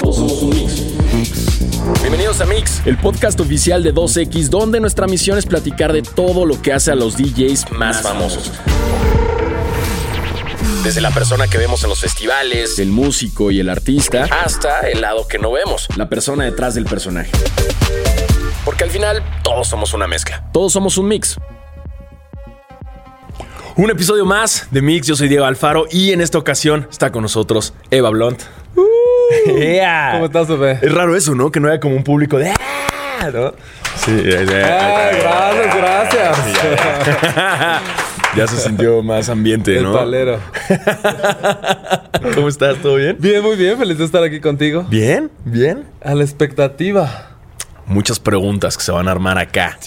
Todos somos un mix. Bienvenidos a Mix, el podcast oficial de 2X, donde nuestra misión es platicar de todo lo que hace a los DJs más famosos. Desde la persona que vemos en los festivales, el músico y el artista, hasta el lado que no vemos, la persona detrás del personaje. Porque al final todos somos una mezcla. Todos somos un mix. Un episodio más de Mix, yo soy Diego Alfaro y en esta ocasión está con nosotros Eva Blunt. Yeah. ¿Cómo estás, bebé? Es raro eso, ¿no? Que no haya como un público de... "Ah", ¿no? Sí, Ay, gracias, gracias. ya se sintió más ambiente, El ¿no? palero. ¿Cómo estás? ¿Todo bien? Bien, muy bien, feliz de estar aquí contigo. Bien, bien. A la expectativa. Muchas preguntas que se van a armar acá.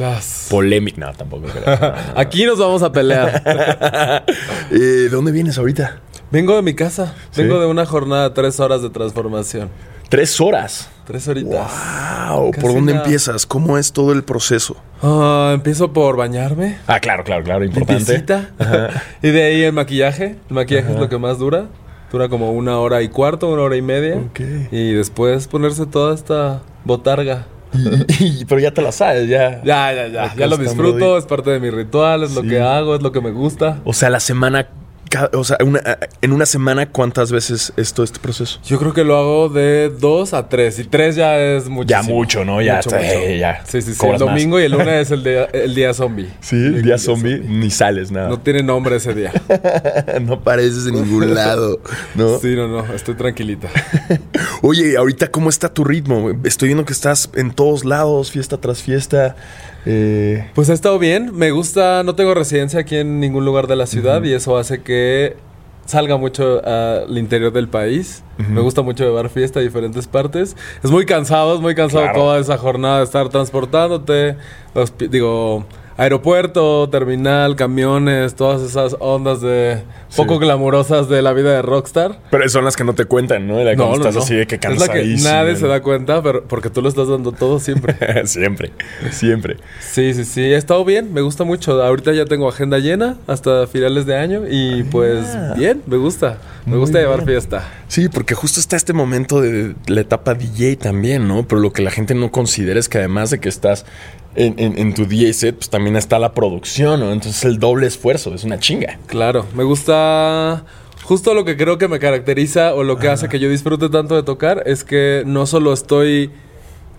Polémica. No, tampoco. creo. Aquí nos vamos a pelear. Eh, ¿De dónde vienes ahorita? Vengo de mi casa. ¿Sí? Vengo de una jornada de tres horas de transformación. Tres horas. Tres horitas. Wow. ¿Por dónde nada. empiezas? ¿Cómo es todo el proceso? Ah, empiezo por bañarme. Ah, claro, claro, claro. Importante. Y de ahí el maquillaje. El maquillaje es lo que más dura. Dura como una hora y cuarto, una hora y media. Y después ponerse toda esta botarga. Y- pero ya te la sabes, ya. Ya, ya, ya. Ya lo disfruto, es parte de mi ritual, es lo que hago, es lo que me gusta. O sea, la semana. O sea, una- en una semana, ¿cuántas veces es todo este proceso? Yo creo que lo hago de dos a tres. Y tres ya es mucho. Ya mucho, ¿no? Ya está, eh, ya. Sí, sí, sí. El más. domingo y el lunes es el día, el día zombie. Sí, el día zombie, ni sales nada. No tiene nombre ese día. no apareces en ningún lado, ¿no? Sí, no, no. Estoy tranquilita. Oye, ahorita, ¿cómo está tu ritmo? Estoy viendo que estás en todos lados, fiesta tras fiesta. Eh, Pues ha estado bien. Me gusta. No tengo residencia aquí en ningún lugar de la ciudad y eso hace que salga mucho al interior del país. Me gusta mucho llevar fiesta a diferentes partes. Es muy cansado, es muy cansado Claro. toda esa jornada de estar transportándote. digo, aeropuerto, terminal, camiones, todas esas ondas de poco glamurosas de la vida de rockstar. pero son las que no te cuentan, ¿no? La cuando estás así de que es la que cansadísimo. nadie ¿no? se da cuenta, pero porque tú lo estás dando todo siempre. siempre, siempre. Sí, sí, sí, he estado bien, me gusta mucho. Ahorita ya tengo agenda llena hasta finales de año y pues bien, me gusta. Me gusta llevar fiesta. Sí, porque justo está este momento de la etapa DJ también, ¿no? Pero lo que la gente no considera es que además de que estás en, en- en tu DJ set, pues también está la producción, ¿no? Entonces el doble esfuerzo, es una chinga. Claro, me gusta justo lo que creo que me caracteriza o lo que hace que yo disfrute tanto de tocar es que no solo estoy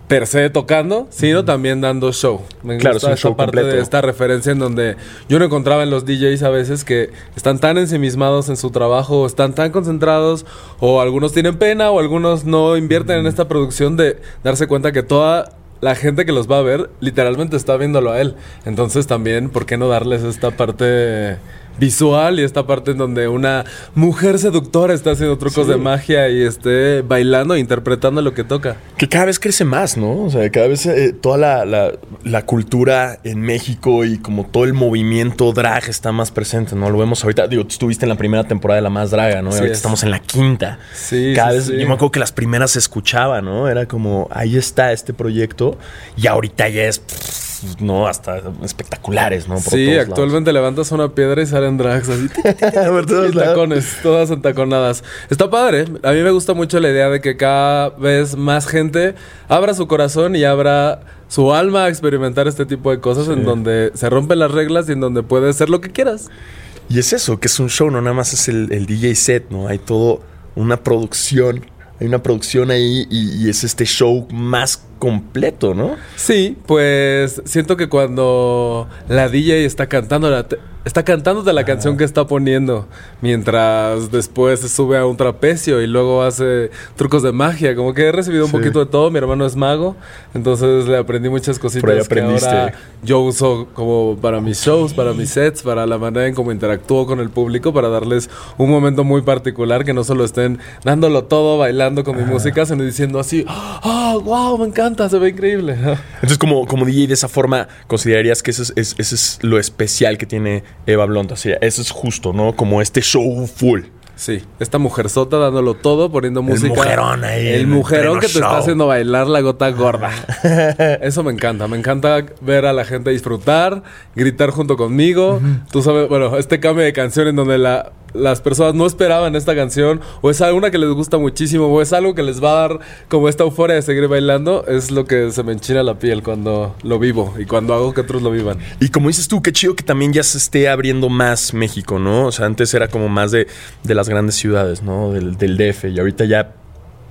per se tocando, sino también dando show. Me Claro, gusta es un esta show parte completo. de esta referencia en donde yo no encontraba en los DJs a veces que están tan ensimismados en su trabajo, o están tan concentrados, o algunos tienen pena, o algunos no invierten en esta producción de darse cuenta que toda la gente que los va a ver literalmente está viéndolo a él. Entonces también, ¿por qué no darles esta parte visual y esta parte en donde una mujer seductora está haciendo trucos Sí. de magia y esté bailando e interpretando lo que toca? Que cada vez crece más, ¿no? O sea, cada vez eh, toda la, la- la cultura en México y como todo el movimiento drag está más presente, ¿no? Lo vemos ahorita. Digo, tú estuviste en la primera temporada de La Más Draga, ¿no? Y ahorita es. estamos en la quinta. Sí, Cada sí, vez, sí. yo me acuerdo que las primeras se escuchaba, ¿no? Era como, ahí está este proyecto. Y ahorita ya es, pff, ¿no? Hasta espectaculares, ¿no? Por sí, lados. actualmente levantas una piedra y salen drags así. Por todos tacones, todas entaconadas. Está padre. A mí me gusta mucho la idea de que cada vez más gente abra su corazón y abra su alma a experimentar este tipo de cosas en donde se rompen las reglas y en donde puedes ser lo que quieras. Y es eso, que es un show, no nada más es el, el DJ set, ¿no? Hay todo una producción, hay una producción ahí y, y es este show más completo, ¿no? Sí, pues siento que cuando la DJ está cantando la está cantándote la canción que está poniendo mientras después se sube a un trapecio y luego hace trucos de magia, como que he recibido un poquito de todo, mi hermano es mago, entonces le aprendí muchas cositas que ahora yo uso como para mis shows, para mis sets, para la manera en cómo interactúo con el público para darles un momento muy particular que no solo estén dándolo todo bailando con mi música, sino diciendo así, "Ah, wow, me encanta, se ve increíble." Entonces, como, como DJ de esa forma, considerarías que eso es, es- eso es lo especial que tiene Eva Blonda. O sea, eso es justo, ¿no? Como este show full. Sí, esta mujerzota dándolo todo, poniendo música. mujerón ahí El el mujerón que te está haciendo bailar la gota gorda. Eso me encanta. Me encanta ver a la gente disfrutar, gritar junto conmigo. Tú sabes, bueno, este cambio de canción en donde la las personas no esperaban esta canción, o es alguna que les gusta muchísimo, o es algo que les va a dar como esta euforia de seguir bailando, es lo que se me enchina la piel cuando lo vivo y cuando hago que otros lo vivan. Y como dices tú, qué chido que también ya se esté abriendo más México, ¿no? O sea, antes era como más de, de las grandes ciudades, ¿no? Del, del DF, y ahorita ya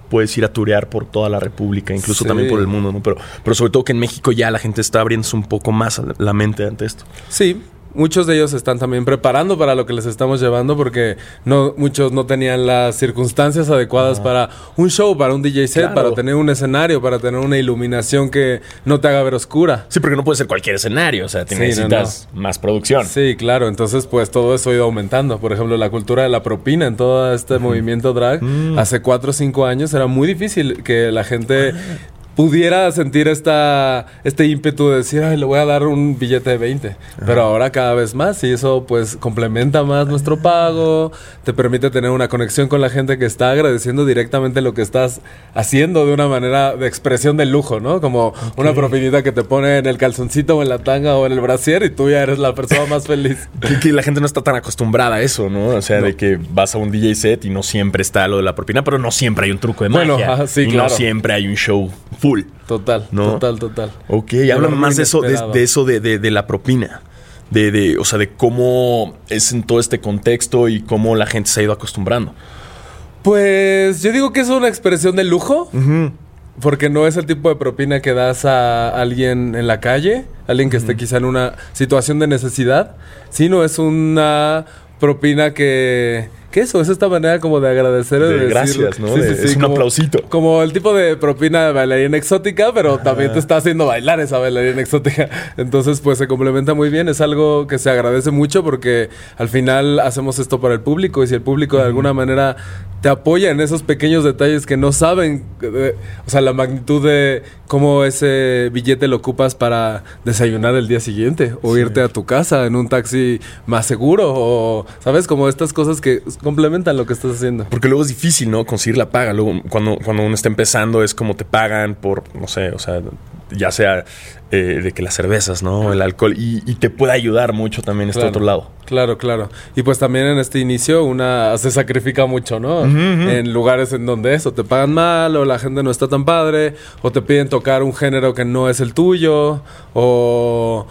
puedes ir a turear por toda la República, incluso Sí. también por el mundo, ¿no? Pero, pero sobre todo que en México ya la gente está abriéndose un poco más la mente ante esto. Sí, muchos de ellos están también preparando para lo que les estamos llevando porque no muchos no tenían las circunstancias adecuadas para un show, para un DJ set, Claro. para tener un escenario, para tener una iluminación que no te haga ver oscura. Sí, porque no puede ser cualquier escenario, o sea, te Sí, no, necesitas más producción. Sí, claro. Entonces, pues todo eso ha ido aumentando. Por ejemplo, la cultura de la propina en todo este movimiento drag. Mm. Hace cuatro o cinco años era muy difícil que la gente pudiera sentir esta, este ímpetu de decir, ay, le voy a dar un billete de 20. Pero ahora cada vez más y eso pues complementa más nuestro pago, te permite tener una conexión con la gente que está agradeciendo directamente lo que estás haciendo de una manera de expresión del lujo, ¿no? Como una propinita que te pone en el calzoncito o en la tanga o en el brasier y tú ya eres la persona más feliz. Que, que la gente no está tan acostumbrada a eso, ¿no? O sea, de que vas a un DJ set y no siempre está lo de la propina, pero no siempre hay un truco de Bueno, magia. ajá, sí, y claro. no siempre hay un show full. Total, ¿No? total, total. Ok, muy más de eso, de, eso de, de- de la propina. De, de, o sea, de cómo es en todo este contexto y cómo la gente se ha ido acostumbrando. Pues yo digo que es una expresión de lujo. Porque no es el tipo de propina que das a alguien en la calle, alguien que esté quizá en una situación de necesidad, sino es una propina que... ¿Qué eso? Es esta manera como de agradecer. De decir- gracias, ¿no? De- es un aplausito. Como el tipo de propina de bailarina exótica, pero también te está haciendo bailar esa bailarina exótica. Entonces, pues se complementa muy bien. Es algo que se agradece mucho porque al final hacemos esto para el público y si el público de alguna manera te apoya en esos pequeños detalles que no saben, eh, o sea, la magnitud de cómo ese billete lo ocupas para desayunar el día siguiente o irte a tu casa en un taxi más seguro o, ¿sabes? Como estas cosas que complementan lo que estás haciendo. Porque luego es difícil, ¿no? Conseguir la paga. Luego, cuando, cuando uno está empezando, es como te pagan por, no sé, o sea, ya sea eh, de que las cervezas, ¿no? El alcohol. Y, y te puede ayudar mucho también este Claro. otro lado. Claro, claro. Y pues también en este inicio una se sacrifica mucho, ¿no? En lugares en donde eso, te pagan mal o la gente no está tan padre o te piden tocar un género que no es el tuyo o...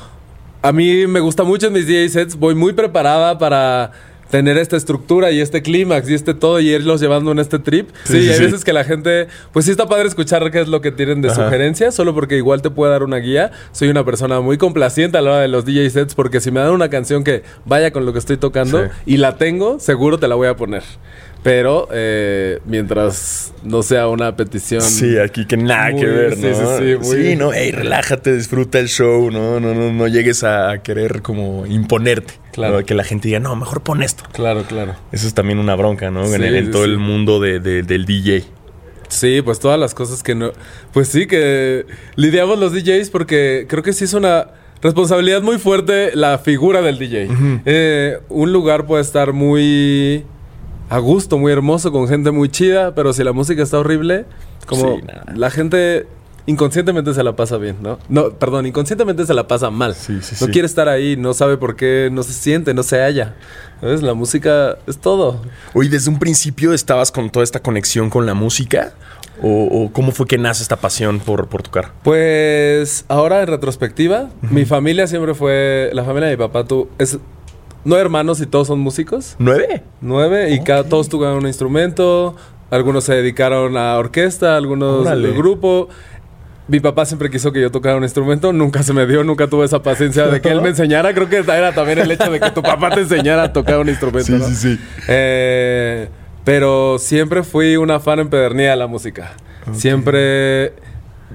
A mí me gusta mucho en mis DJ sets, voy muy preparada para tener esta estructura y este clímax y este todo y irlos llevando en este trip. Sí, Sí, sí, hay sí. veces que la gente, pues sí está padre escuchar qué es lo que tienen de Ajá. sugerencia, solo porque igual te puede dar una guía. Soy una persona muy complaciente a la hora de los DJ sets porque si me dan una canción que vaya con lo que estoy tocando Sí. y la tengo, seguro te la voy a poner. Pero eh, mientras no sea una petición. Sí, aquí que nada Muy- que ver, sí, ¿no? sí, sí, muy- Sí, no, ey, relájate, disfruta el show, ¿no? No, no, no llegues a querer como imponerte. Claro. Que la gente diga, no, mejor pon esto. Claro, claro. Eso es también una bronca, ¿no? en Sí, en todo sí. el mundo de- de- del DJ. Sí, pues todas las cosas que no. Pues sí, que lidiamos los DJs porque creo que sí es una responsabilidad muy fuerte la figura del DJ. Eh, un lugar puede estar muy a gusto, muy hermoso, con gente muy chida, pero si la música está horrible, como Sí, la gente inconscientemente se la pasa bien, ¿no? No, perdón, inconscientemente se la pasa mal. Sí, sí, no sí. quiere estar ahí, no sabe por qué, no se siente, no se halla. ¿Sabes? La música es todo. Oye, ¿desde un principio estabas con toda esta conexión con la música? ¿O, o cómo fue que nace esta pasión por, por tocar? Pues ahora en retrospectiva, mi familia siempre fue, la familia de mi papá tú es nueve hermanos y todos son músicos, ¿Nueve? nueve y cada todos tocaban un instrumento, algunos se dedicaron a orquesta, algunos del grupo. Mi papá siempre quiso que yo tocara un instrumento, nunca se me dio, nunca tuve esa paciencia de que él me enseñara. Creo que era también el hecho de que tu papá te enseñara a tocar un instrumento. Sí, ¿no? sí, sí. Eh, pero siempre fui una fan empedernida de la música. Siempre,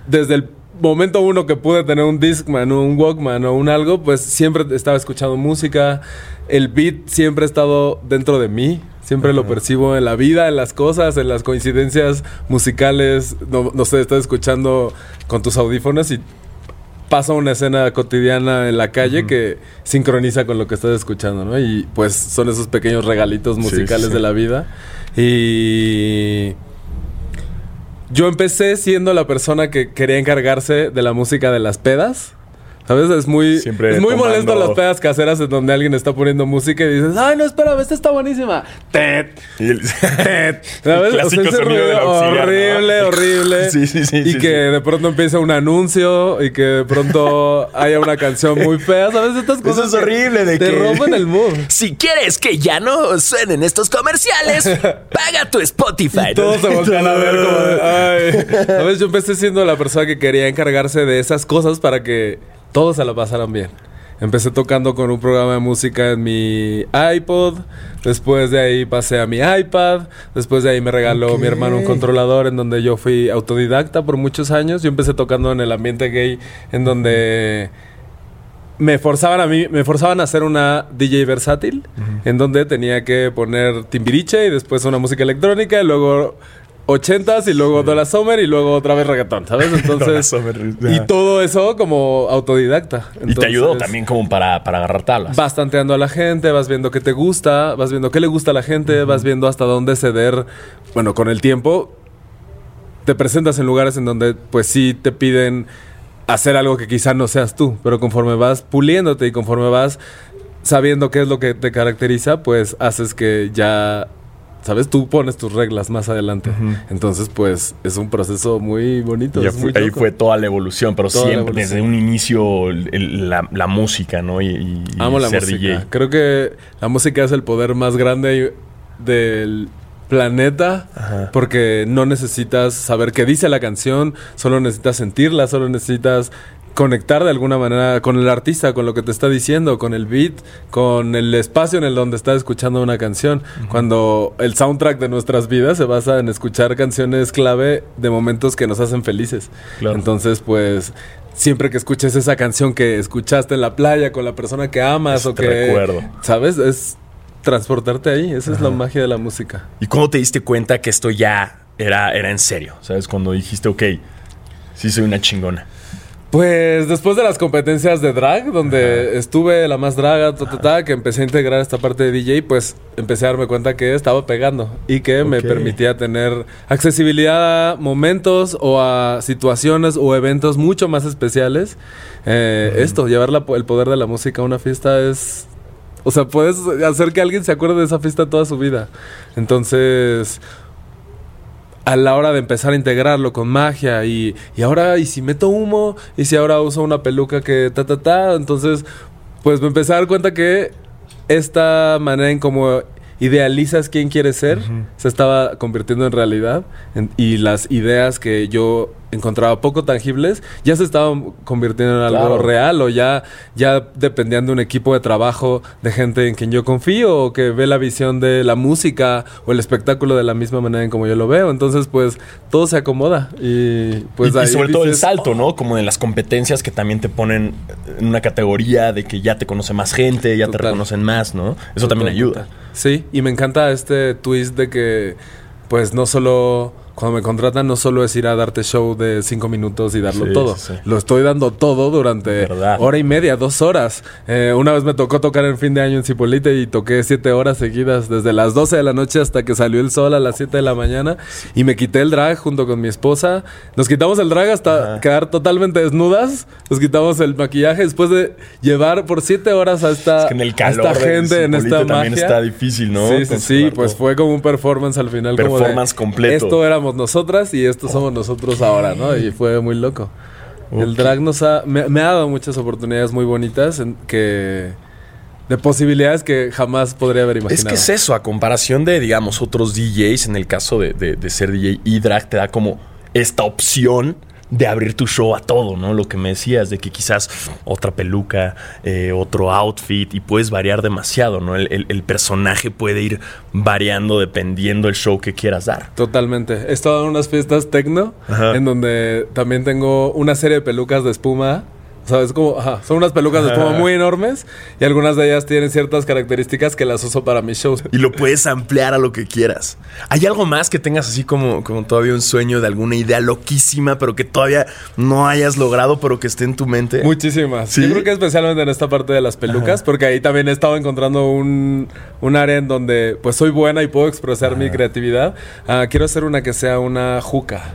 desde el momento uno que pude tener un Discman, un Walkman o un algo, pues siempre estaba escuchando música. El beat siempre ha estado dentro de mí. Siempre lo percibo en la vida, en las cosas, en las coincidencias musicales. No, no sé, estás escuchando con tus audífonos y pasa una escena cotidiana en la calle que sincroniza con lo que estás escuchando, ¿no? Y pues son esos pequeños regalitos sí, musicales sí. de la vida. Y yo empecé siendo la persona que quería encargarse de la música de las pedas. ¿Sabes? Es muy, Siempre es muy tomando- molesto las pedas caseras en donde alguien está poniendo música y dices, ay, no, espérame, esta está buenísima. Tet, Y el-. El ¿Sabes? ese ruido auxiliar, ¿no? horrible, horrible. Sí, sí, sí, Y sí, que sí. de pronto empieza un anuncio y que de pronto haya una canción muy fea. ¿Sabes? Estas Eso cosas es que horrible de te que- rompen el mood. Si quieres que ya no suenen estos comerciales, paga tu Spotify. ¿no? Todos se voltean a ver como de, ay. ¿Sabes? Yo empecé siendo la persona que quería encargarse de esas cosas para que todos se la pasaran bien. Empecé tocando con un programa de música en mi iPod. Después de ahí pasé a mi iPad. Después de ahí me regaló mi hermano un controlador en donde yo fui autodidacta por muchos años. Yo empecé tocando en el ambiente gay en donde me forzaban a mí, me forzaban a hacer una DJ versátil, en donde tenía que poner timbiriche y después una música electrónica y luego ochentas y luego Donna Summer y luego otra vez reggaetón, ¿sabes? Entonces, Summer, y todo eso como autodidacta. Y te ayudó también como para, para agarrar tablas. Vas tanteando a la gente, vas viendo qué te gusta, vas viendo qué le gusta a la gente, vas viendo hasta dónde ceder. Bueno, con el tiempo te presentas en lugares en donde pues sí te piden hacer algo que quizá no seas tú, pero conforme vas puliéndote y conforme vas sabiendo qué es lo que te caracteriza, pues haces que ya ¿Sabes? Tú pones tus reglas más adelante. Entonces, pues, es un proceso muy bonito. Ya es fue- muy ahí fue toda la evolución, pero Toda siempre, evolución. desde un inicio, el- la, la música, ¿no? Y, y- y Amo la ser música. DJ. Creo que la música es el poder más grande del planeta Ajá. porque no necesitas saber qué dice la canción, solo necesitas sentirla, solo necesitas conectar de alguna manera con el artista, con lo que te está diciendo, con el beat, con el espacio en el donde estás escuchando una canción. Cuando el soundtrack de nuestras vidas se basa en escuchar canciones clave de momentos que nos hacen felices. Claro. Entonces, pues siempre que escuches esa canción que escuchaste en la playa con la persona que amas o que recuerdo. ¿sabes? Es transportarte ahí, esa es la magia de la música. ¿Y cuándo te diste cuenta que esto ya era, era en serio? ¿Sabes? Cuando dijiste, ok, sí soy una chingona. Pues después de las competencias de drag, donde estuve la más draga, ta, ta, ta, que empecé a integrar esta parte de DJ, pues empecé a darme cuenta que estaba pegando y que me permitía tener accesibilidad a momentos o a situaciones o eventos mucho más especiales. Eh, Esto, llevar la el poder de la música a una fiesta es... O sea, puedes hacer que alguien se acuerde de esa fiesta toda su vida. Entonces, a la hora de empezar a integrarlo con magia y, y ahora, y si meto humo, y si ahora uso una peluca que ta, ta, ta, entonces, pues me empecé a dar cuenta que esta manera en cómo idealizas quién quieres ser se estaba convirtiendo en realidad en- y las ideas que yo encontraba poco tangibles ya se estaban convirtiendo en algo Claro. real o ya, ya dependían de un equipo de trabajo de gente en quien yo confío o que ve la visión de la música o el espectáculo de la misma manera en como yo lo veo. Entonces, pues todo se acomoda y pues y, y ahí sobre todo el salto, ¿no? Como de las competencias que también te ponen en una categoría de que ya te conoce más gente, ya te reconocen más, ¿no? Eso también ayuda. Sí, y me encanta este twist de que, pues no solo, cuando me contratan, no solo es ir a darte show de cinco minutos y darlo Sí, todo. sí, sí. Lo estoy dando todo durante Verdad. hora y media, dos horas. Eh, una vez me tocó tocar en fin de año en Cipolite y toqué siete horas seguidas, desde las 12 de la noche hasta que salió el sol a las 7 de la mañana. Y me quité el drag junto con mi esposa. Nos quitamos el drag hasta Ajá. quedar totalmente desnudas. Nos quitamos el maquillaje después de llevar por siete horas a esta, Es que en el a calor esta del gente en esta también magia. está difícil, ¿no? Sí, sí, sí, pues fue como un performance al final. como de, Performance completo. Esto éramos nosotras y esto somos nosotros ahora, ¿no? Y fue muy loco. El drag nos ha, me, me ha dado muchas oportunidades muy bonitas en que de posibilidades que jamás podría haber imaginado. Es que es eso, a comparación de, digamos, otros DJs, en el caso de, de- de ser DJ y drag, te da como esta opción de abrir tu show a todo, ¿no? Lo que me decías, de que quizás otra peluca, eh, otro outfit, y puedes variar demasiado, ¿no? El, el- el personaje puede ir variando dependiendo del show que quieras dar. Totalmente. He estado en unas fiestas tecno Ajá. en donde también tengo una serie de pelucas de espuma. ¿Sabes? Como, ajá, son unas pelucas de espuma muy enormes y algunas de ellas tienen ciertas características que las uso para mis shows. Y lo puedes ampliar a lo que quieras. ¿Hay algo más que tengas así como, como todavía un sueño de alguna idea loquísima, pero que todavía no hayas logrado, pero que esté en tu mente? Muchísimas. ¿Sí? Yo creo que especialmente en esta parte de las pelucas, porque ahí también he estado encontrando un, un área en donde pues soy buena y puedo expresar mi creatividad. Ah, quiero hacer una que sea una juca.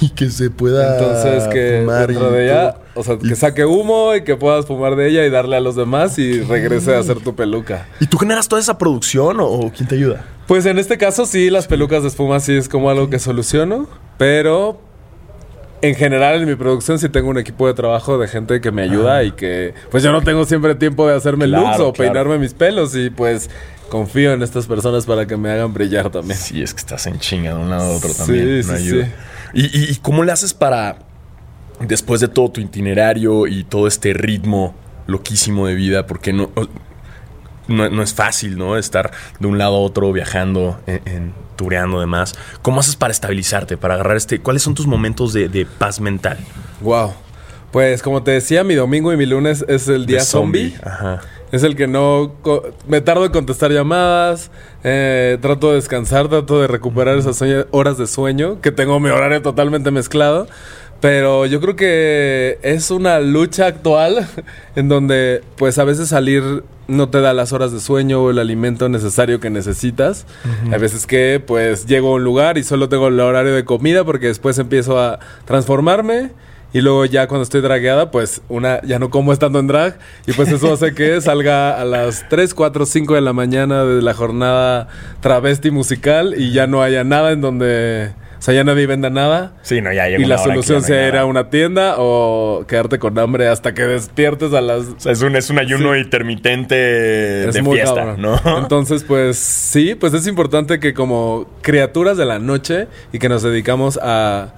Y que se pueda Entonces que fumar dentro de ella, todo. o sea, Y- que saque humo y que puedas fumar de ella y darle a los demás y regrese a hacer tu peluca. ¿Y tú generas toda esa producción o, o quién te ayuda? Pues en este caso sí, las pelucas de espuma sí es como algo que soluciono, pero en general en mi producción sí tengo un equipo de trabajo de gente que me ayuda y que pues yo no tengo siempre tiempo de hacerme Claro, looks o claro. peinarme mis pelos y pues confío en estas personas para que me hagan brillar también. Sí, es que estás en chinga de un lado a otro Sí, también. sí, no ayuda. sí. ¿Y, cómo le haces para, después de todo tu itinerario y todo este ritmo loquísimo de vida, porque no, no, no es fácil, ¿no? Estar de un lado a otro viajando, en, en- tureando demás. ¿Cómo haces para estabilizarte, para agarrar este... ¿Cuáles son tus momentos de, de paz mental? Wow. Pues como te decía, mi domingo y mi lunes es el día zombie. Ajá. Es el que no... Me tardo en contestar llamadas, eh, trato de descansar, trato de recuperar esas horas de sueño, que tengo mi horario totalmente mezclado. Pero yo creo que es una lucha actual en donde pues a veces salir no te da las horas de sueño o el alimento necesario que necesitas. Hay veces que pues llego a un lugar y solo tengo el horario de comida porque después empiezo a transformarme y luego ya cuando estoy dragueada, pues una ya no como estando en drag. Y pues eso hace que salga a las 3, 4, 5 de la mañana de la jornada travesti musical y ya no haya nada en donde... O sea, ya nadie venda nada. Sí, no, ya llega Y la solución no sea ir a una tienda o quedarte con hambre hasta que despiertes a las... O sea, es un, es un ayuno intermitente Es de muy fiesta, cabrón. ¿no? Entonces, pues sí, pues es importante que como criaturas de la noche y que nos dedicamos a,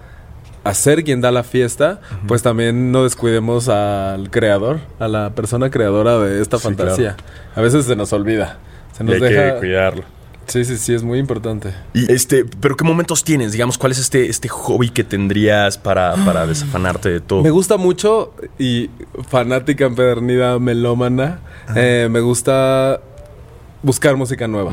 a ser quien da la fiesta, pues también no descuidemos al creador, a la persona creadora de esta Sí, fantasía. A veces se nos olvida. Se Y nos hay deja... que cuidarlo. Sí, sí, sí, es muy importante. Y este, pero ¿qué momentos tienes? Digamos, ¿cuál es este, este hobby que tendrías para, para desafanarte de todo? Me gusta mucho y fanática empedernida melómana. eh, me gusta buscar música nueva.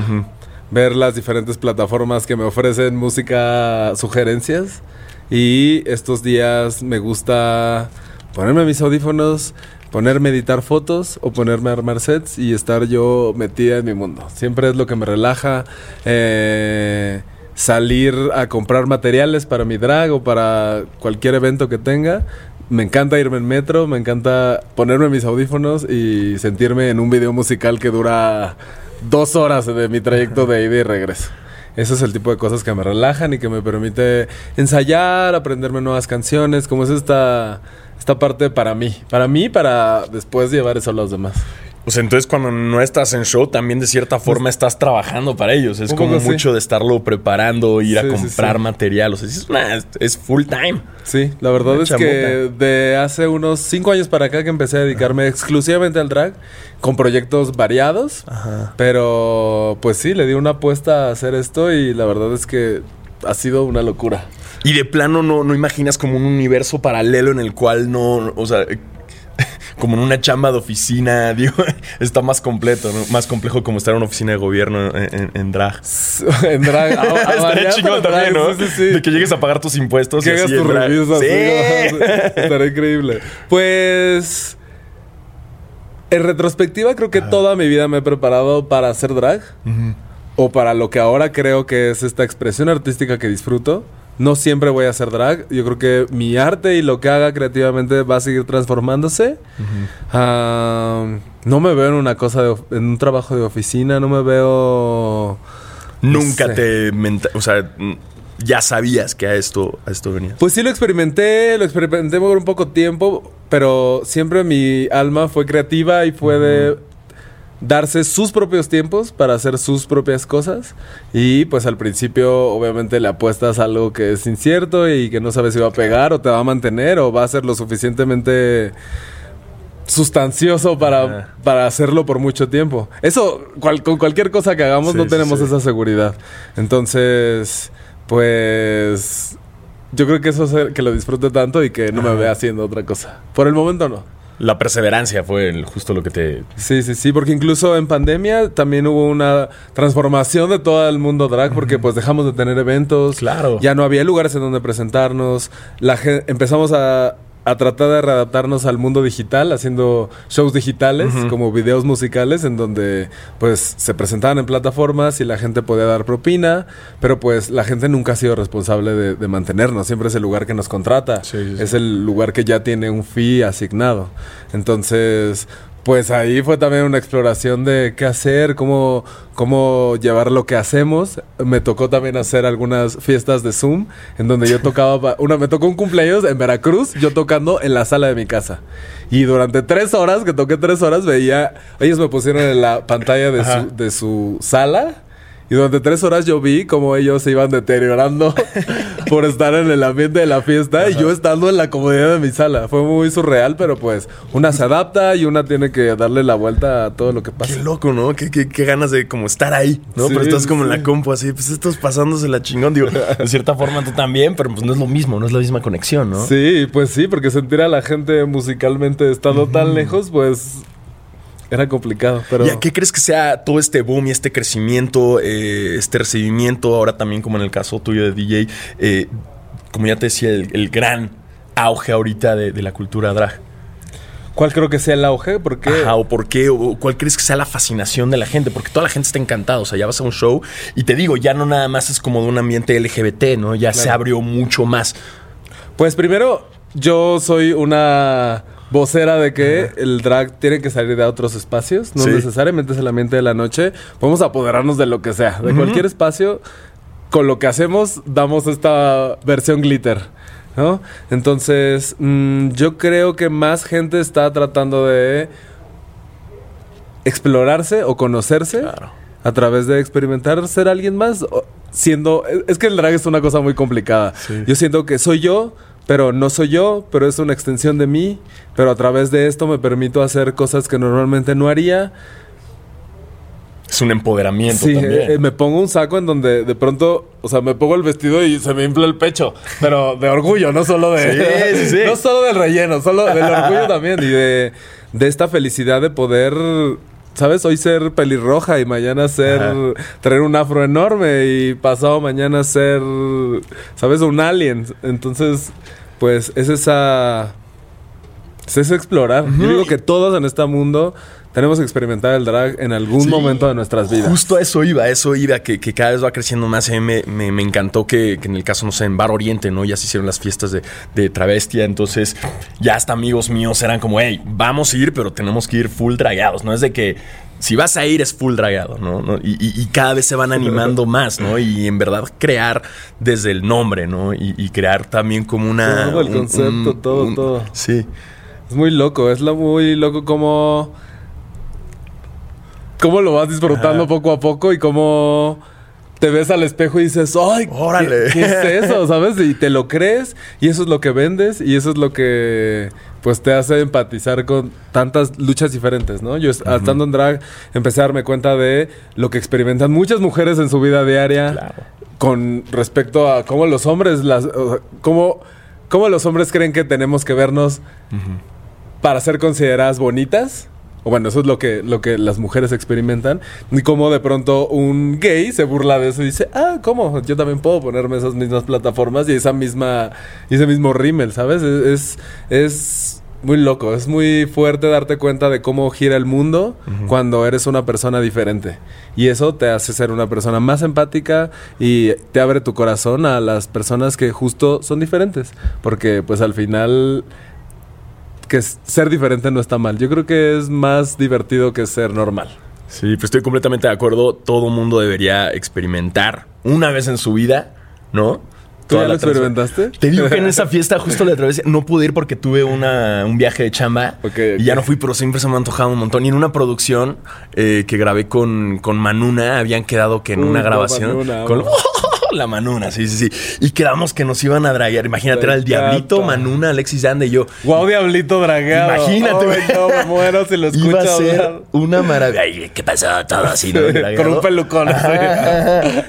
Ver las diferentes plataformas que me ofrecen música sugerencias. Y estos días me gusta ponerme mis audífonos, ponerme a editar fotos o ponerme a armar sets y estar yo metida en mi mundo. Siempre es lo que me relaja. eh, salir a comprar materiales para mi drag o para cualquier evento que tenga. Me encanta irme en metro, me encanta ponerme mis audífonos y sentirme en un video musical que dura dos horas de mi trayecto de ida y regreso. Ese es el tipo de cosas que me relajan y que me permite ensayar, aprenderme nuevas canciones, como es esta, esta parte para mí. Para mí, para después llevar eso a los demás. Sea, entonces cuando no estás en show, también de cierta forma estás trabajando para ellos. Es como sí. mucho de estarlo preparando, ir a Sí, comprar sí. material. O sea, es, una- es- full time. Sí, la verdad Una es que de hace unos cinco años para acá que empecé a dedicarme exclusivamente al drag, con proyectos variados, pero pues sí, le di una apuesta a hacer esto y la verdad es que ha sido una locura. Y de plano no, no imaginas como un universo paralelo en el cual no, o sea, como en una chamba de oficina, digo, está más completo, ¿no? Más complejo como estar en una oficina de gobierno en, en- en drag. en drag. a- a Estaría variar, chingón pero también, ¿no? Sí, sí, sí. De que llegues a pagar tus impuestos. Que y hagas tus reviews así. Sí. Estaría increíble. Pues. En retrospectiva, creo que toda mi vida me he preparado para hacer drag. O para lo que ahora creo que es esta expresión artística que disfruto. No siempre voy a hacer drag. Yo creo que mi arte y lo que haga creativamente va a seguir transformándose. Ah, no me veo en una cosa, de en un trabajo de oficina. No me veo. Nunca sé. te... o sea, ya sabías que a esto, a esto venías. Pues sí lo experimenté, lo experimenté por un poco tiempo, pero siempre mi alma fue creativa y fue de darse sus propios tiempos para hacer sus propias cosas. Y pues al principio obviamente le apuestas algo que es incierto y que no sabes si va a pegar o te va a mantener o va a ser lo suficientemente sustancioso para, para hacerlo por mucho tiempo. Eso, cual- con cualquier cosa que hagamos Sí, no tenemos sí. esa seguridad. Entonces, pues yo creo que eso hace que lo disfrute tanto y que no me vea haciendo otra cosa. Por el momento no. La perseverancia fue el- justo lo que te... Sí, sí, sí, porque incluso en pandemia también hubo una transformación de todo el mundo drag porque pues dejamos de tener eventos. Claro. Ya no había lugares en donde presentarnos. La empezamos a a tratar de readaptarnos al mundo digital, haciendo shows digitales, como videos musicales, en donde pues se presentaban en plataformas y la gente podía dar propina, pero pues la gente nunca ha sido responsable de, de mantenernos, siempre es el lugar que nos contrata, Sí, sí, sí. es el lugar que ya tiene un fee asignado. Entonces, pues ahí fue también una exploración de qué hacer, cómo, cómo llevar lo que hacemos. Me tocó también hacer algunas fiestas de Zoom, en donde yo tocaba, una, me tocó un cumpleaños en Veracruz, yo tocando en la sala de mi casa. Y durante tres horas, que toqué tres horas, veía, ellos me pusieron en la pantalla de, su, de su sala. Y durante tres horas yo vi cómo ellos se iban deteriorando por estar en el ambiente de la fiesta y yo estando en la comodidad de mi sala. Fue muy surreal, pero pues una se adapta y una tiene que darle la vuelta a todo lo que pasa. Qué loco, ¿no? Qué, qué- qué ganas de como estar ahí, ¿no? Sí, pero estás como en la compu así, pues estás pasándose la chingón. Digo, de cierta forma tú también, pero pues no es lo mismo, no es la misma conexión, ¿no? Sí, pues sí, porque sentir a la gente musicalmente estando tan lejos, pues era complicado. Pero ¿Y a qué crees que sea todo este boom y este crecimiento, eh, este recibimiento, ahora también como en el caso tuyo de DJ, eh, como ya te decía, el, el gran auge ahorita de, de la cultura drag? ¿cuál creo que sea el auge? Porque Ajá, o por qué, o cuál crees que sea la fascinación de la gente, porque toda la gente está encantada, o sea, ya vas a un show y te digo, ya no nada más es como de un ambiente LGBT, ¿no? Ya se abrió mucho más. Pues primero, yo soy una vocera de que el drag tiene que salir de otros espacios, no Sí. necesariamente es el ambiente de la noche. Podemos apoderarnos de lo que sea, de cualquier espacio. Con lo que hacemos, damos esta versión glitter. ¿no? Entonces, mm, yo creo que más gente está tratando de explorarse o conocerse Claro. a través de experimentar ser alguien más siendo es- es que el drag es una cosa muy complicada Sí. yo siento que soy yo pero no soy yo pero es una extensión de mí pero a través de esto me permito hacer cosas que normalmente no haría Es un empoderamiento Sí, también. eh, me pongo un saco en donde de pronto, o sea, me pongo el vestido y se me infla el pecho, pero de orgullo, no solo de Sí, sí, sí. no solo del relleno, solo del orgullo también y de, de esta felicidad de poder ¿Sabes? Hoy ser pelirroja y mañana ser. Ajá. traer un afro enorme y pasado mañana ser. ¿Sabes? Un alien. Entonces, pues es esa. Es ese explorar. Yo digo que todos en este mundo tenemos que experimentar el drag en algún Sí. momento de nuestras vidas. Justo a eso iba, a eso iba, que, que cada vez va creciendo más. A mí me, me- me encantó que, que en el caso, no sé, en Bar Oriente, ¿no? Ya se hicieron las fiestas de, de travestia, entonces ya hasta amigos míos eran como, hey, vamos a ir, pero tenemos que ir full dragados, ¿no? Es de que si vas a ir es full dragado, ¿no? ¿No? Y, y- y cada vez se van animando más, ¿no? Y en verdad crear desde el nombre, ¿no? Y, y crear también como una... Todo el concepto, todo, todo. Sí. Es muy loco, es lo muy loco como... Cómo lo vas disfrutando Ajá. poco a poco y cómo te ves al espejo y dices, ¡ay! ¿qué- Órale. ¿Qué, es eso? ¿Sabes? Y te lo crees y eso es lo que vendes y eso es lo que pues te hace empatizar con tantas luchas diferentes, ¿no? Yo est- estando en drag empecé a darme cuenta de lo que experimentan muchas mujeres en su vida diaria Claro. con respecto a cómo los hombres las o sea, cómo, cómo los hombres creen que tenemos que vernos para ser consideradas bonitas. O bueno, eso es lo que, lo que las mujeres experimentan. Y cómo de pronto un gay se burla de eso y dice, ah, ¿cómo? Yo también puedo ponerme esas mismas plataformas y esa misma, y ese mismo rímel, ¿sabes? Es, es, es muy loco, es muy fuerte darte cuenta de cómo gira el mundo cuando eres una persona diferente. Y eso te hace ser una persona más empática y te abre tu corazón a las personas que justo son diferentes. Porque pues al final que ser diferente no está mal. Yo creo que es más divertido que ser normal. Sí, pues estoy completamente de acuerdo. Todo mundo debería experimentar una vez en su vida, ¿no? ¿Tú ya lo experimentaste? Te digo que en esa fiesta justo la travesía no pude ir porque tuve una, un viaje de chamba y ya no fui, pero siempre se me ha antojado un montón. Y en una producción eh, que grabé con, con Manuna, habían quedado que en una grabación Manuna, con. La Manuna, sí, sí, sí. Y quedamos que nos iban a draguear. Imagínate, era el Diablito. Manuna, Alexis Dande y yo. Guau, diablito dragueado. Imagínate, güey. no, me muero si lo escucho Iba a ser hablar. una maravilla. Ay, ¿Qué pasó? Todo así, ¿no? Con un pelucón así.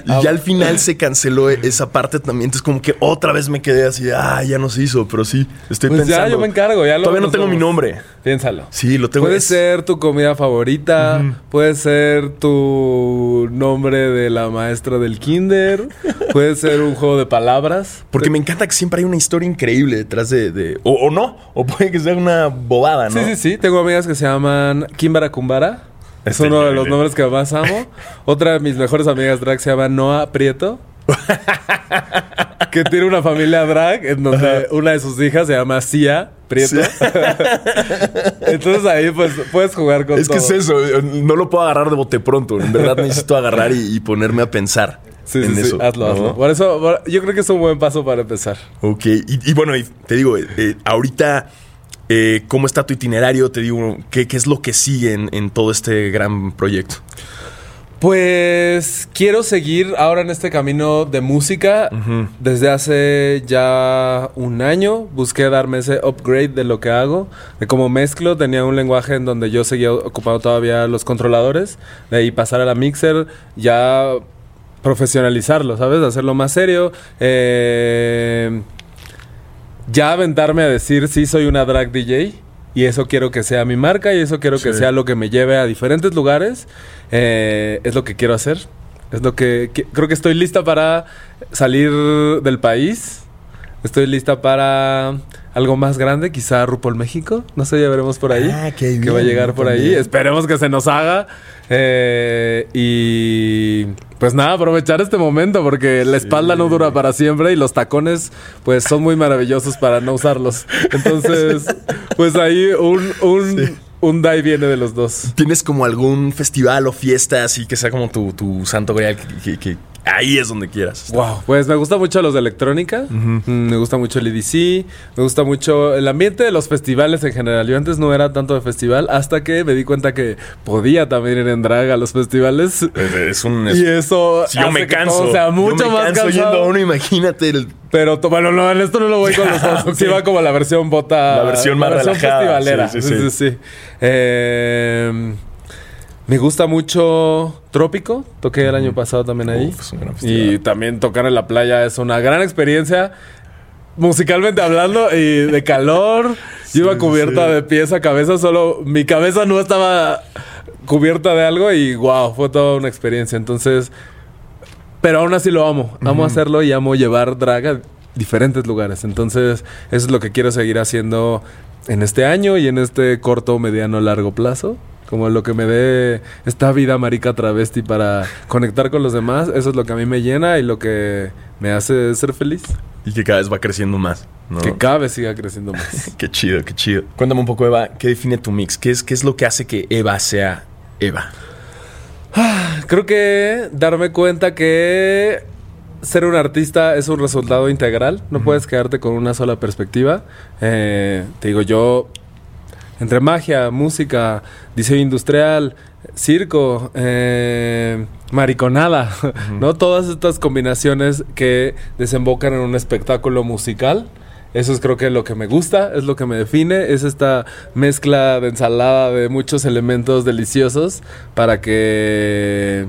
Y ya al final se canceló esa parte también. Entonces, como que otra vez me quedé así, ah, ya no se hizo, pero sí, estoy Pues ya, pensando. yo me encargo, ya lo Todavía no tengo mi nombre. Piénsalo. Sí, lo tengo. Puede es- ser tu comida favorita, puede ser tu nombre de la maestra del kinder, puede ser un juego de palabras. Porque me encanta que siempre hay una historia increíble detrás de... de- o, o no, o puede que sea una bobada, ¿no? Sí, sí, sí. Tengo amigas que se llaman Kimbara Kumbara. Es Está uno de los nombres que más amo. Otra de mis mejores amigas drag se llama Noah Prieto. que tiene una familia drag en donde una de sus hijas se llama Cia Prieto. Entonces ahí pues puedes jugar con Es que es eso, no lo puedo agarrar de bote pronto. En verdad necesito agarrar y, y ponerme a pensar Sí, en sí, sí. eso. Hazlo, ¿no? hazlo. Por eso por- yo creo que es un buen paso para empezar. Ok, y, y bueno, y te digo, eh, eh, ahorita, eh, ¿cómo está tu itinerario? Te digo, ¿qué, qué es lo que sigue en, en todo este gran proyecto? Pues quiero seguir ahora en este camino de música. Desde hace ya un año busqué darme ese upgrade de lo que hago, de cómo mezclo. Tenía un lenguaje en donde yo seguía ocupando todavía los controladores, de ahí pasar a la mixer, ya profesionalizarlo, ¿sabes? Hacerlo más serio. Eh, ya aventarme a decir sí soy una drag DJ y eso quiero que sea mi marca y eso quiero que Sí. sea lo que me lleve a diferentes lugares. Eh, es lo que quiero hacer. Es lo que, que- creo que estoy lista para salir del país. Estoy lista para algo más grande, quizá RuPaul México. No sé, ya veremos por ahí. Ah, qué que va a bien, llegar por ahí. Esperemos que se nos haga. Eh, y pues nada, aprovechar este momento porque la espalda no dura para siempre y los tacones pues son muy maravillosos para no usarlos. Entonces, pues ahí un, un, un da y viene de los dos. ¿Tienes como algún festival o fiesta así que sea como tu, tu santo grial? Que, que- que ahí es donde quieras. Wow, pues me gusta mucho los de electrónica, Mm, me gusta mucho el EDC, me gusta mucho el ambiente de los festivales en general. Yo antes no era tanto de festival hasta que me di cuenta que podía también ir en drag a los festivales. Es, es un... es- Y eso si yo hace me que canso. todo sea yo mucho me más canso cansado. yendo a uno, imagínate el... Pero bueno, no, en esto no lo voy con los dos. Sí va como la versión bota. La versión más relajada. festivalera. Sí, Sí, sí, sí, sí. Eh, me gusta mucho Trópico. Toqué el año pasado también ahí. Uf, y también tocar en la playa es una gran experiencia. Musicalmente hablando y de calor. Yo iba Sí, cubierta sí. de pies a cabeza, solo mi cabeza no estaba cubierta de algo y wow, fue toda una experiencia. Entonces, pero aún así lo amo. Amo hacerlo y amo llevar drag a diferentes lugares. Entonces, eso es lo que quiero seguir haciendo en este año y en este corto, mediano, largo plazo. Como lo que me dé esta vida marica travesti para conectar con los demás. Eso es lo que a mí me llena y lo que me hace ser feliz. Y que cada vez va creciendo más, ¿no? Que cada vez siga creciendo más. Qué chido, qué chido. Cuéntame un poco, Eva, ¿qué define tu mix? ¿Qué es, qué es lo que hace que Eva sea Eva? Creo que darme cuenta que ser un artista es un resultado integral. No puedes quedarte con una sola perspectiva. Eh, te digo, yo, entre magia, música, diseño industrial, circo, eh, mariconada, ¿no? Todas estas combinaciones que desembocan en un espectáculo musical. Eso es creo que lo que me gusta, es lo que me define, es esta mezcla de ensalada de muchos elementos deliciosos para que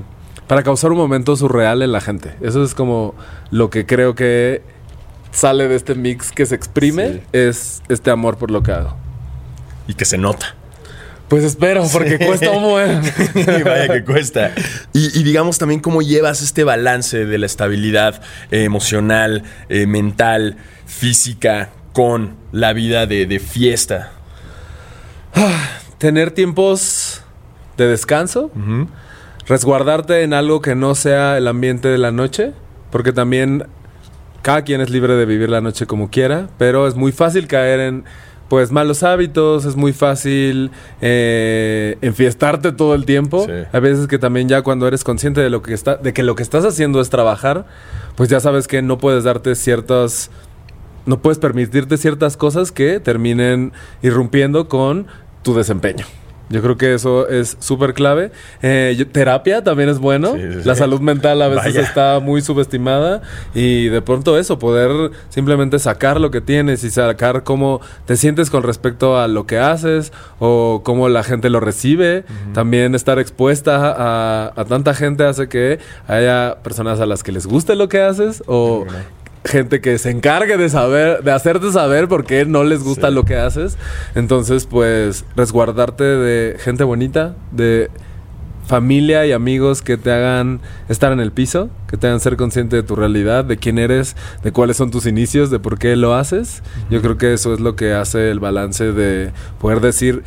para causar un momento surreal en la gente. Eso es como lo que creo que sale de este mix que se exprime, Sí. es este amor por lo que hago. Y que se nota. Pues espero, porque cuesta un buen. Y Vaya que cuesta. Y, y digamos también cómo llevas este balance de la estabilidad eh, emocional, eh, mental, física con la vida de, de fiesta. Tener tiempos de descanso, resguardarte en algo que no sea el ambiente de la noche, porque también cada quien es libre de vivir la noche como quiera, pero es muy fácil caer en pues malos hábitos, es muy fácil eh, enfiestarte todo el tiempo. Sí. Hay veces que también ya cuando eres consciente de lo que está, de que lo que estás haciendo es trabajar, pues ya sabes que no puedes darte ciertas no puedes permitirte ciertas cosas que terminen irrumpiendo con tu desempeño. Yo creo que eso es súper clave. Eh, yo- terapia también es bueno. Sí, sí, sí. La salud mental a veces Vaya. está muy subestimada y de pronto eso, poder simplemente sacar lo que tienes y sacar cómo te sientes con respecto a lo que haces o cómo la gente lo recibe. También estar expuesta a, a tanta gente hace que haya personas a las que les guste lo que haces o gente que se encargue de saber, de hacerte saber por qué no les gusta Sí. lo que haces. Entonces, pues, resguardarte de gente bonita, de familia y amigos que te hagan estar en el piso, que te hagan ser consciente de tu realidad, de quién eres, de cuáles son tus inicios, de por qué lo haces. Yo creo que eso es lo que hace el balance de poder decir,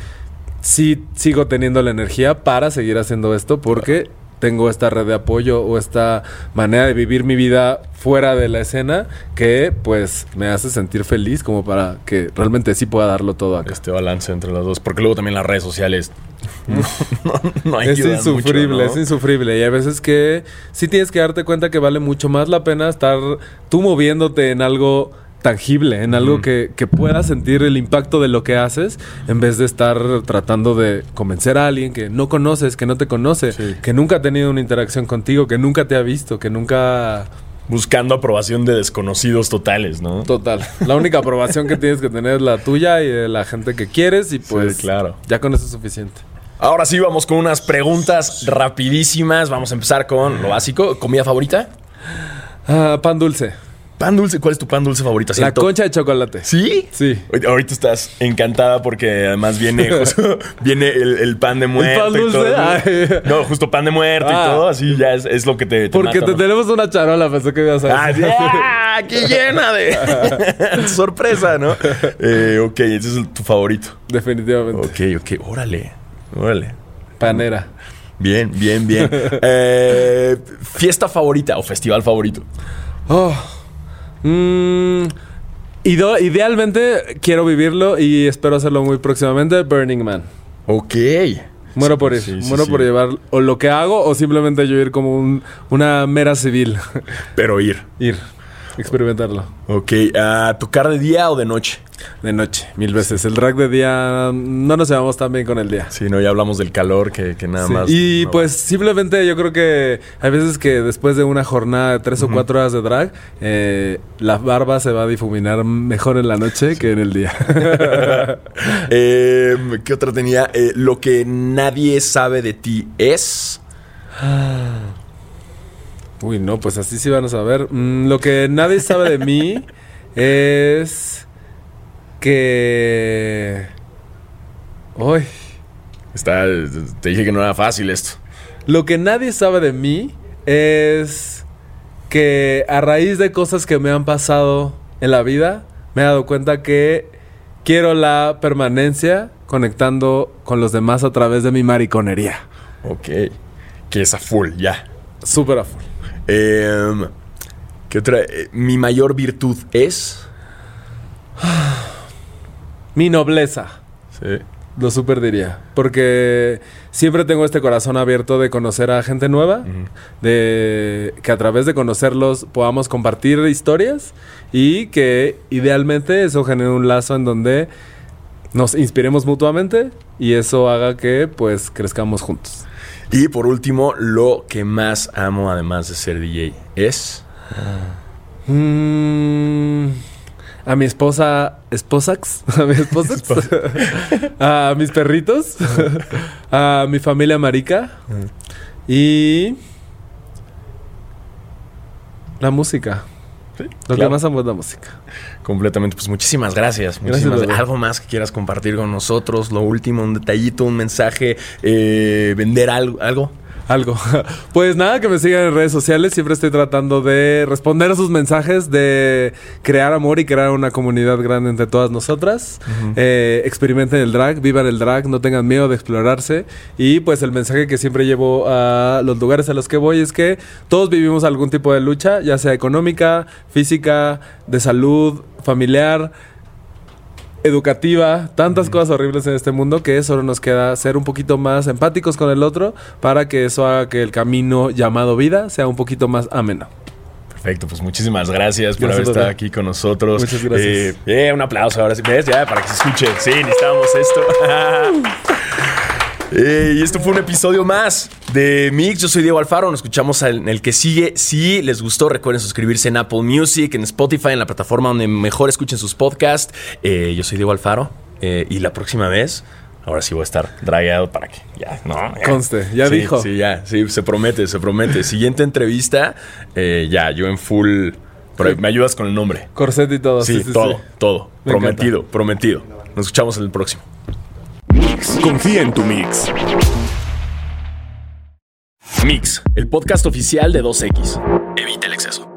sí sigo teniendo la energía para seguir haciendo esto porque tengo esta red de apoyo o esta manera de vivir mi vida fuera de la escena que pues me hace sentir feliz como para que realmente sí pueda darlo todo acá. Este balance entre las dos. Porque luego también las redes sociales no, no, no Es insufrible, mucho, ¿no? es insufrible. Y hay veces que sí tienes que darte cuenta que vale mucho más la pena estar tú moviéndote en algo tangible, en algo que, que puedas sentir el impacto de lo que haces, en vez de estar tratando de convencer a alguien que no conoces, que no te conoce, Sí. que nunca ha tenido una interacción contigo, que nunca te ha visto, que nunca... Buscando aprobación de desconocidos totales, ¿no? Total. La única aprobación que tienes que tener es la tuya y de la gente que quieres y pues claro. ya con eso es suficiente. Ahora sí, vamos con unas preguntas rapidísimas. Vamos a empezar con lo básico. ¿Comida favorita? Ah, pan dulce. Pan dulce. ¿Cuál es tu pan dulce favorito? Así La el concha de chocolate. ¿Sí? Sí. Ahorita- estás encantada porque además viene justo- viene el, el pan de muerto. pan y dulce? todo. Ay. No, justo pan de muerto Ah. y todo. Así ya es, es lo que te. te Porque mata, te ¿no? tenemos una charola, pensé que ibas a Ah, decir. ¡ah! ¡Qué llena de sorpresa, ¿no? Eh, ok, ese es el- tu favorito. Definitivamente. Ok, ok, órale, órale. Panera. Bien, bien, bien. Eh, ¿Fiesta favorita o festival favorito? Oh. Mm, idealmente quiero vivirlo y espero hacerlo muy próximamente. Burning Man. Ok. Muero por ir. Sí, sí, Muero sí. por llevar o lo que hago o simplemente yo ir como un- una mera civil. Pero ir. ir. Experimentarlo. Ok, ah, ¿tocar de día o de noche? De noche, mil veces. El drag de día no nos llevamos tan bien con el día. Sí, no, ya hablamos del calor que, que nada Sí, más. Y no pues simplemente yo creo que hay veces que después de una jornada de tres o cuatro horas de drag, eh, la barba se va a difuminar mejor en la noche que en el día. Eh, ¿Qué otra tenía? Eh, lo que nadie sabe de ti es. Uy, no, pues así sí van a saber. Mm, lo que nadie sabe de mí es que... Uy. Está, te dije que no era fácil esto. Lo que nadie sabe de mí es que a raíz de cosas que me han pasado en la vida, me he dado cuenta que quiero la permanencia conectando con los demás a través de mi mariconería. Ok. Que es a full, ya. Súper a full. Eh, ¿Qué otra? Eh, mi mayor virtud es. Mi nobleza. Sí. Lo super diría. Porque siempre tengo este corazón abierto de conocer a gente nueva, de que a través de conocerlos podamos compartir historias y que idealmente eso genere un lazo en donde nos inspiremos mutuamente y eso haga que pues crezcamos juntos. Y por último, lo que más amo, además de ser DJ, es. Mm, a mi esposa, esposax, a mi esposax, a mis perritos, a mi familia marica y la música. Lo claro. que más amo es la música. Completamente. Pues muchísimas gracias. Gracias, Muchísimas- bebé. Algo más que quieras compartir con nosotros. Lo último, un detallito, un mensaje, eh, vender algo. algo. Algo. Pues nada, que me sigan en redes sociales. Siempre estoy tratando de responder a sus mensajes, de crear amor y crear una comunidad grande entre todas nosotras. Eh, experimenten el drag, vivan el drag, no tengan miedo de explorarse. Y pues el mensaje que siempre llevo a los lugares a los que voy es que todos vivimos algún tipo de lucha, ya sea económica, física, de salud, familiar educativa, tantas cosas horribles en este mundo que solo nos queda ser un poquito más empáticos con el otro para que eso haga que el camino llamado vida sea un poquito más ameno. Perfecto, pues muchísimas gracias por Gracias, haber estado aquí con nosotros. Muchas gracias. Eh, eh, un aplauso ahora sí. ¿Ves? Ya, para que se escuche. Sí, necesitábamos esto. Eh, y esto fue un episodio más de Mix. Yo soy Diego Alfaro. Nos escuchamos en el que sigue. Si les gustó, recuerden suscribirse en Apple Music, en Spotify, en la plataforma donde mejor escuchen sus podcasts. Eh, yo soy Diego Alfaro. eh, y la próxima vez, ahora sí voy a estar dragueado para que ya, ¿no? Ya. Conste, ya Sí, dijo. Sí, ya, sí, se promete, se promete. Siguiente entrevista, eh, ya, yo en full Pero me ayudas con el nombre. Corset y todo. Sí, Sí, todo, todo. Me prometido, prometido. Nos escuchamos en el próximo. Confía en tu mix. Mix, el podcast oficial de 2X. Evita el exceso.